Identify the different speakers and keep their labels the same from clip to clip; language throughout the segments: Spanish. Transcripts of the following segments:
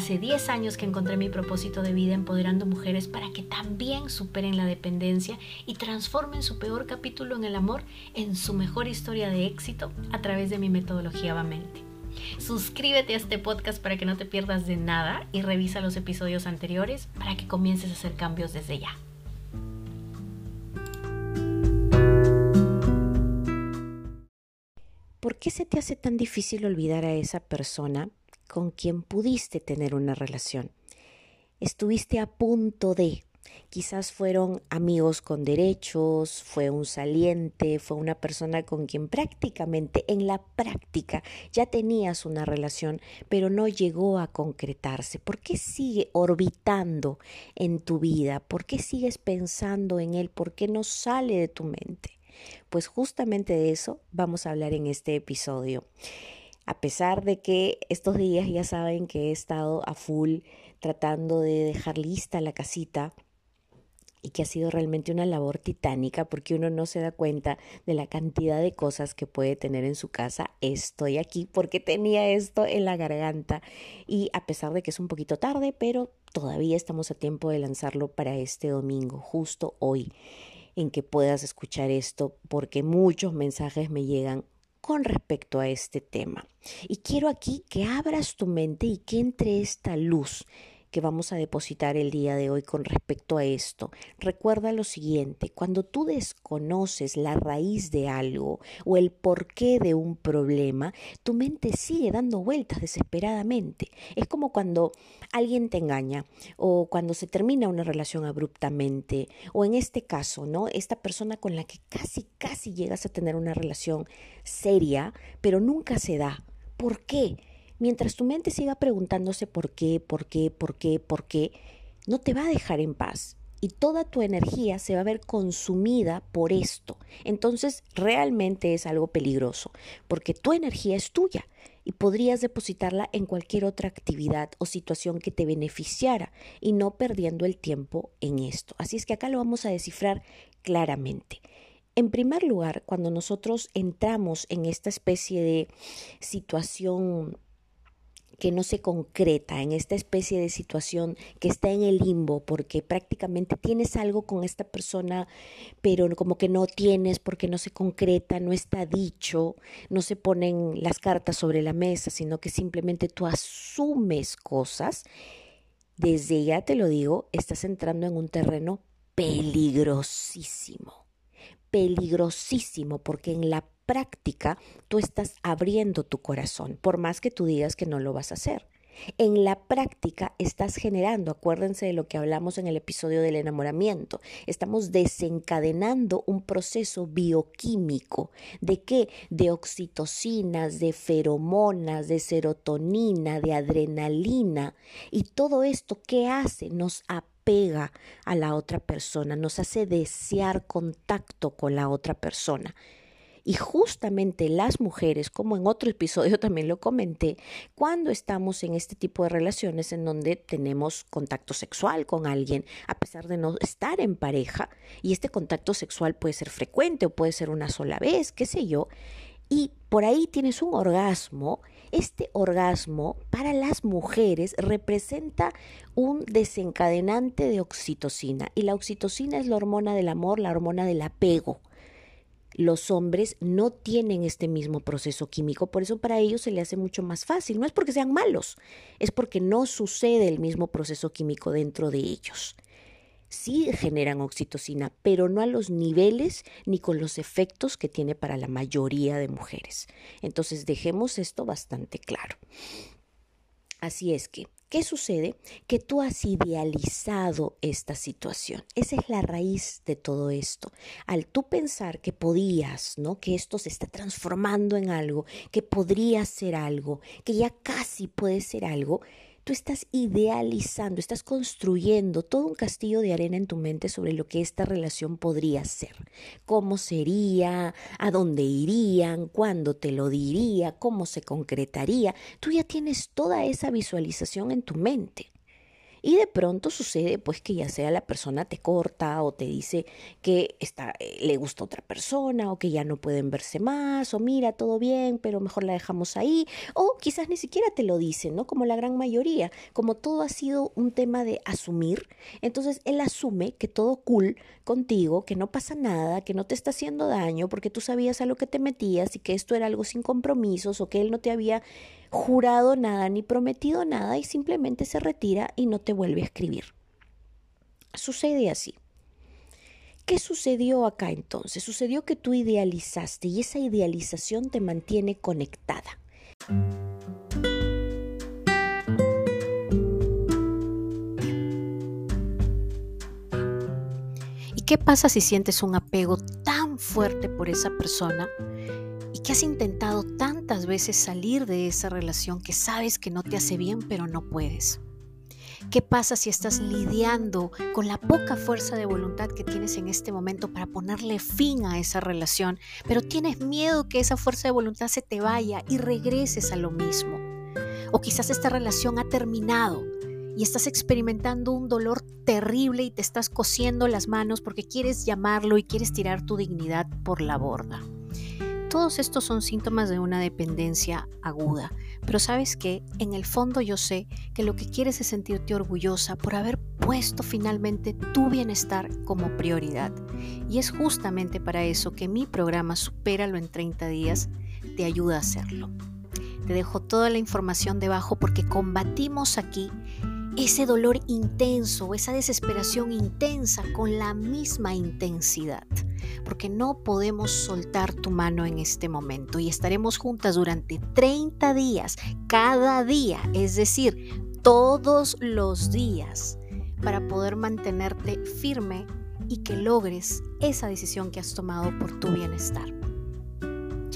Speaker 1: Hace 10 años que encontré mi propósito de vida empoderando mujeres para que también superen la dependencia y transformen su peor capítulo en el amor en su mejor historia de éxito a través de mi metodología Vamente. Suscríbete a este podcast para que no te pierdas de nada y revisa los episodios anteriores para que comiences a hacer cambios desde ya.
Speaker 2: ¿Por qué se te hace tan difícil olvidar a esa persona con quien pudiste tener una relación? Estuviste a punto de, Quizás fueron amigos con derechos, fue un saliente, fue una persona con quien prácticamente en la práctica ya tenías una relación, pero no llegó a concretarse. ¿Por qué sigue orbitando en tu vida? ¿Por qué sigues pensando en él? ¿Por qué no sale de tu mente? Pues justamente de eso vamos a hablar en este episodio. A pesar de que estos días ya saben que he estado a full tratando de dejar lista la casita, y que ha sido realmente una labor titánica porque uno no se da cuenta de la cantidad de cosas que puede tener en su casa. Estoy aquí porque tenía esto en la garganta y a pesar de que es un poquito tarde, pero todavía estamos a tiempo de lanzarlo para este domingo, justo hoy, en que puedas escuchar esto porque muchos mensajes me llegan con respecto a este tema. Y quiero aquí que abras tu mente y que entre esta luz que vamos a depositar el día de hoy con respecto a esto. Recuerda lo siguiente, cuando tú desconoces la raíz de algo o el porqué de un problema, tu mente sigue dando vueltas desesperadamente. Es como cuando alguien te engaña o cuando se termina una relación abruptamente o en este caso, ¿no? Esta persona con la que casi casi llegas a tener una relación seria, pero nunca se da. ¿Por qué? Mientras tu mente siga preguntándose por qué, por qué, por qué, por qué, no te va a dejar en paz y toda tu energía se va a ver consumida por esto. Entonces realmente es algo peligroso, porque tu energía es tuya y podrías depositarla en cualquier otra actividad o situación que te beneficiara y no perdiendo el tiempo en esto. Así es que acá lo vamos a descifrar claramente. En primer lugar, cuando nosotros entramos en esta especie de situación que no se concreta en esta especie de situación que está en el limbo porque prácticamente tienes algo con esta persona pero como que no tienes porque no se concreta, no está dicho, no se ponen las cartas sobre la mesa, sino que simplemente tú asumes cosas, desde ya te lo digo, estás entrando en un terreno peligrosísimo, peligrosísimo porque en la práctica tú estás abriendo tu corazón, por más que tú digas que no lo vas a hacer. En la práctica estás generando, acuérdense de lo que hablamos en el episodio del enamoramiento, estamos desencadenando un proceso bioquímico. ¿De qué? De oxitocinas, de feromonas, de serotonina, de adrenalina. Y todo esto, ¿qué hace? Nos apega a la otra persona, nos hace desear contacto con la otra persona. Y justamente las mujeres, como en otro episodio también lo comenté, cuando estamos en este tipo de relaciones en donde tenemos contacto sexual con alguien, a pesar de no estar en pareja, y este contacto sexual puede ser frecuente o puede ser una sola vez, qué sé yo, y por ahí tienes un orgasmo, este orgasmo para las mujeres representa un desencadenante de oxitocina y la oxitocina es la hormona del amor, la hormona del apego los hombres no tienen este mismo proceso químico, por eso para ellos se le hace mucho más fácil. No es porque sean malos, es porque no sucede el mismo proceso químico dentro de ellos. Sí generan oxitocina, pero no a los niveles ni con los efectos que tiene para la mayoría de mujeres. Entonces dejemos esto bastante claro. Así es que ¿Qué sucede? Que tú has idealizado esta situación. Esa es la raíz de todo esto. Al tú pensar que podías, ¿no? Que esto se está transformando en algo, que podría ser algo, que ya casi puede ser algo, Tú estás idealizando, estás construyendo todo un castillo de arena en tu mente sobre lo que esta relación podría ser. Cómo sería, a dónde irían, cuándo te lo diría, cómo se concretaría. Tú ya tienes toda esa visualización en tu mente. Y de pronto sucede pues que ya sea la persona te corta o te dice que está, eh, le gusta otra persona o que ya no pueden verse más o mira todo bien pero mejor la dejamos ahí o quizás ni siquiera te lo dicen, ¿no? Como la gran mayoría, como todo ha sido un tema de asumir, entonces él asume que todo cool contigo, que no pasa nada, que no te está haciendo daño porque tú sabías a lo que te metías y que esto era algo sin compromisos o que él no te había jurado nada ni prometido nada y simplemente se retira y no te vuelve a escribir. Sucede así. ¿Qué sucedió acá entonces? Sucedió que tú idealizaste y esa idealización te mantiene conectada. ¿Y qué pasa si sientes un apego tan fuerte por esa persona que has intentado tantas veces salir de esa relación que sabes que no te hace bien, pero no puedes. ¿Qué pasa si estás lidiando con la poca fuerza de voluntad que tienes en este momento para ponerle fin a esa relación, pero tienes miedo que esa fuerza de voluntad se te vaya y regreses a lo mismo? O quizás esta relación ha terminado y estás experimentando un dolor terrible y te estás cosiendo las manos porque quieres llamarlo y quieres tirar tu dignidad por la borda. Todos estos son síntomas de una dependencia aguda, pero sabes que en el fondo yo sé que lo que quieres es sentirte orgullosa por haber puesto finalmente tu bienestar como prioridad. Y es justamente para eso que mi programa Supéralo en 30 días te ayuda a hacerlo. Te dejo toda la información debajo porque combatimos aquí ese dolor intenso, esa desesperación intensa con la misma intensidad porque no podemos soltar tu mano en este momento y estaremos juntas durante 30 días, cada día, es decir, todos los días, para poder mantenerte firme y que logres esa decisión que has tomado por tu bienestar.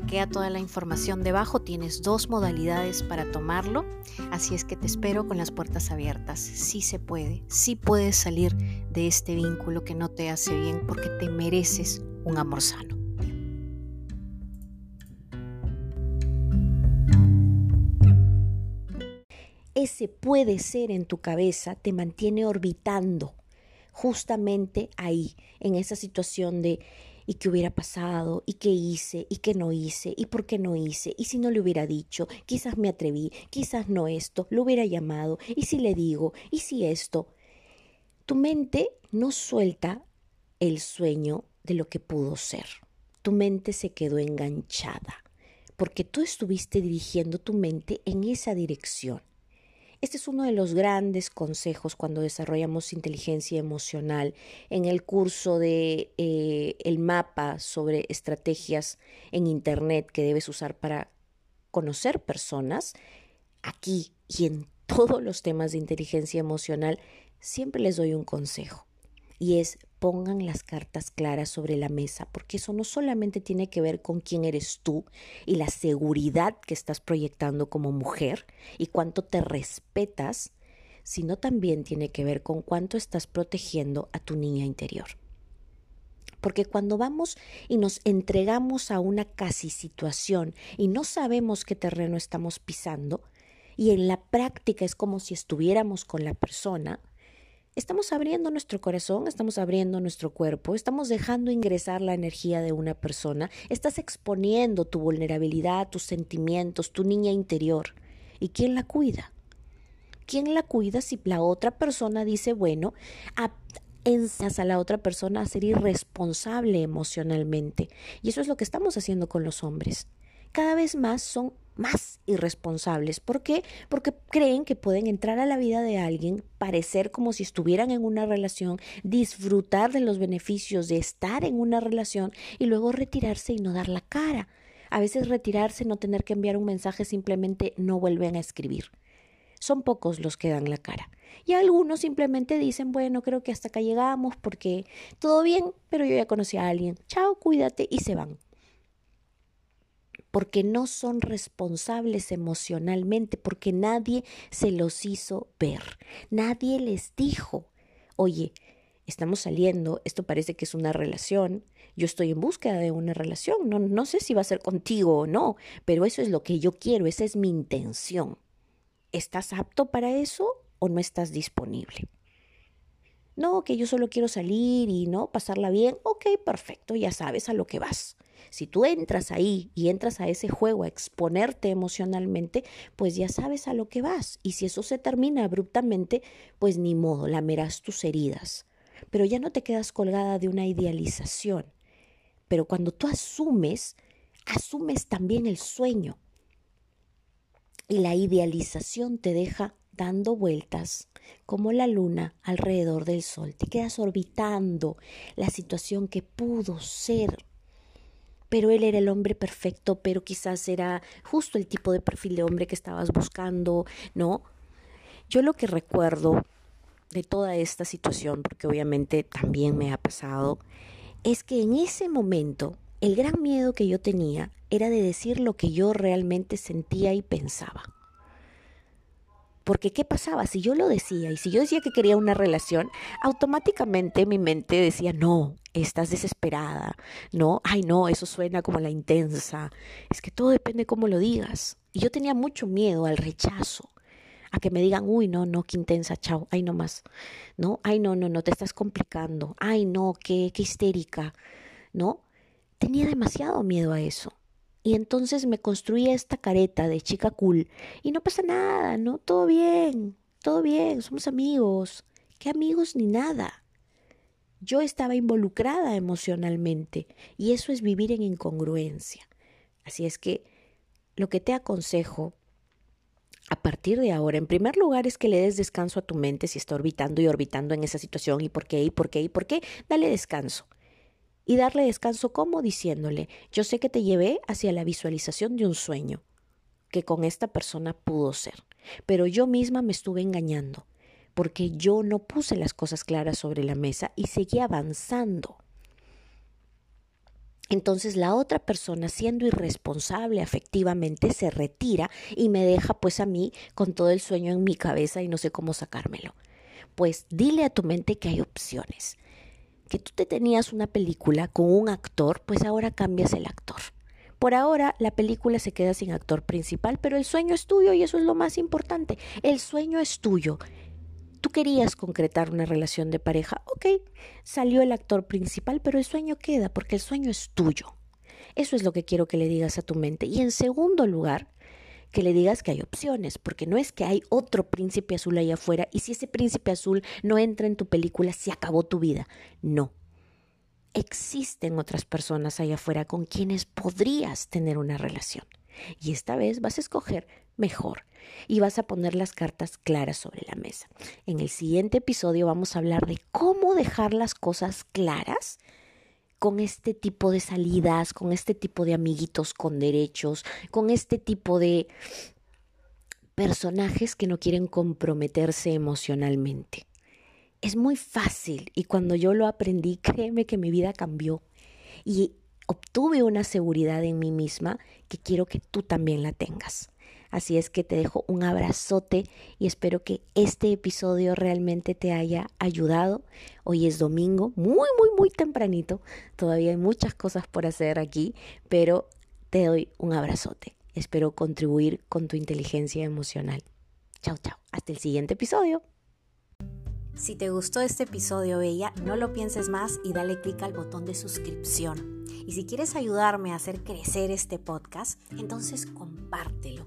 Speaker 2: Chequea toda la información debajo, tienes dos modalidades para tomarlo, así es que te espero con las puertas abiertas. Sí se puede, sí puedes salir de este vínculo que no te hace bien porque te mereces un amor sano. Ese puede ser en tu cabeza te mantiene orbitando justamente ahí, en esa situación de y qué hubiera pasado, y qué hice, y qué no hice, y por qué no hice, y si no le hubiera dicho, quizás me atreví, quizás no esto, lo hubiera llamado, y si le digo, y si esto. Tu mente no suelta el sueño de lo que pudo ser. Tu mente se quedó enganchada, porque tú estuviste dirigiendo tu mente en esa dirección. Este es uno de los grandes consejos cuando desarrollamos inteligencia emocional en el curso de eh, el mapa sobre estrategias en internet que debes usar para conocer personas. Aquí y en todos los temas de inteligencia emocional siempre les doy un consejo y es pongan las cartas claras sobre la mesa, porque eso no solamente tiene que ver con quién eres tú y la seguridad que estás proyectando como mujer y cuánto te respetas, sino también tiene que ver con cuánto estás protegiendo a tu niña interior. Porque cuando vamos y nos entregamos a una casi situación y no sabemos qué terreno estamos pisando, y en la práctica es como si estuviéramos con la persona, estamos abriendo nuestro corazón, estamos abriendo nuestro cuerpo, estamos dejando ingresar la energía de una persona, estás exponiendo tu vulnerabilidad, tus sentimientos, tu niña interior. ¿Y quién la cuida? ¿Quién la cuida si la otra persona dice, bueno, a, a la otra persona a ser irresponsable emocionalmente? Y eso es lo que estamos haciendo con los hombres. Cada vez más son más irresponsables. ¿Por qué? Porque creen que pueden entrar a la vida de alguien, parecer como si estuvieran en una relación, disfrutar de los beneficios de estar en una relación y luego retirarse y no dar la cara. A veces retirarse, no tener que enviar un mensaje, simplemente no vuelven a escribir. Son pocos los que dan la cara. Y algunos simplemente dicen, bueno, creo que hasta acá llegamos porque todo bien, pero yo ya conocí a alguien. Chao, cuídate y se van. Porque no son responsables emocionalmente, porque nadie se los hizo ver. Nadie les dijo, oye, estamos saliendo, esto parece que es una relación, yo estoy en búsqueda de una relación, no, no sé si va a ser contigo o no, pero eso es lo que yo quiero, esa es mi intención. ¿Estás apto para eso o no estás disponible? No, que yo solo quiero salir y no pasarla bien. Ok, perfecto, ya sabes a lo que vas. Si tú entras ahí y entras a ese juego a exponerte emocionalmente, pues ya sabes a lo que vas. Y si eso se termina abruptamente, pues ni modo, lamerás tus heridas. Pero ya no te quedas colgada de una idealización. Pero cuando tú asumes, asumes también el sueño. Y la idealización te deja dando vueltas como la luna alrededor del sol. Te quedas orbitando la situación que pudo ser pero él era el hombre perfecto, pero quizás era justo el tipo de perfil de hombre que estabas buscando, ¿no? Yo lo que recuerdo de toda esta situación, porque obviamente también me ha pasado, es que en ese momento el gran miedo que yo tenía era de decir lo que yo realmente sentía y pensaba. Porque ¿qué pasaba? Si yo lo decía y si yo decía que quería una relación, automáticamente mi mente decía, no, estás desesperada, no, ay no, eso suena como la intensa, es que todo depende cómo lo digas. Y yo tenía mucho miedo al rechazo, a que me digan, uy, no, no, qué intensa, chao, ay no más, no, ay no, no, no, te estás complicando, ay no, qué, qué histérica, ¿no? Tenía demasiado miedo a eso. Y entonces me construí esta careta de chica cool. Y no pasa nada, ¿no? Todo bien, todo bien, somos amigos. ¿Qué amigos ni nada? Yo estaba involucrada emocionalmente y eso es vivir en incongruencia. Así es que lo que te aconsejo a partir de ahora, en primer lugar, es que le des descanso a tu mente si está orbitando y orbitando en esa situación y por qué y por qué y por qué. Dale descanso y darle descanso como diciéndole, yo sé que te llevé hacia la visualización de un sueño que con esta persona pudo ser, pero yo misma me estuve engañando porque yo no puse las cosas claras sobre la mesa y seguí avanzando. Entonces la otra persona, siendo irresponsable afectivamente, se retira y me deja pues a mí con todo el sueño en mi cabeza y no sé cómo sacármelo. Pues dile a tu mente que hay opciones que tú te tenías una película con un actor, pues ahora cambias el actor. Por ahora la película se queda sin actor principal, pero el sueño es tuyo y eso es lo más importante. El sueño es tuyo. Tú querías concretar una relación de pareja, ok, salió el actor principal, pero el sueño queda porque el sueño es tuyo. Eso es lo que quiero que le digas a tu mente. Y en segundo lugar, que le digas que hay opciones, porque no es que hay otro príncipe azul allá afuera y si ese príncipe azul no entra en tu película, se acabó tu vida. No. Existen otras personas allá afuera con quienes podrías tener una relación. Y esta vez vas a escoger mejor y vas a poner las cartas claras sobre la mesa. En el siguiente episodio vamos a hablar de cómo dejar las cosas claras con este tipo de salidas, con este tipo de amiguitos con derechos, con este tipo de personajes que no quieren comprometerse emocionalmente. Es muy fácil y cuando yo lo aprendí, créeme que mi vida cambió y obtuve una seguridad en mí misma que quiero que tú también la tengas. Así es que te dejo un abrazote y espero que este episodio realmente te haya ayudado. Hoy es domingo, muy, muy, muy tempranito. Todavía hay muchas cosas por hacer aquí, pero te doy un abrazote. Espero contribuir con tu inteligencia emocional. Chao, chao. Hasta el siguiente episodio.
Speaker 1: Si te gustó este episodio, Bella, no lo pienses más y dale clic al botón de suscripción. Y si quieres ayudarme a hacer crecer este podcast, entonces compártelo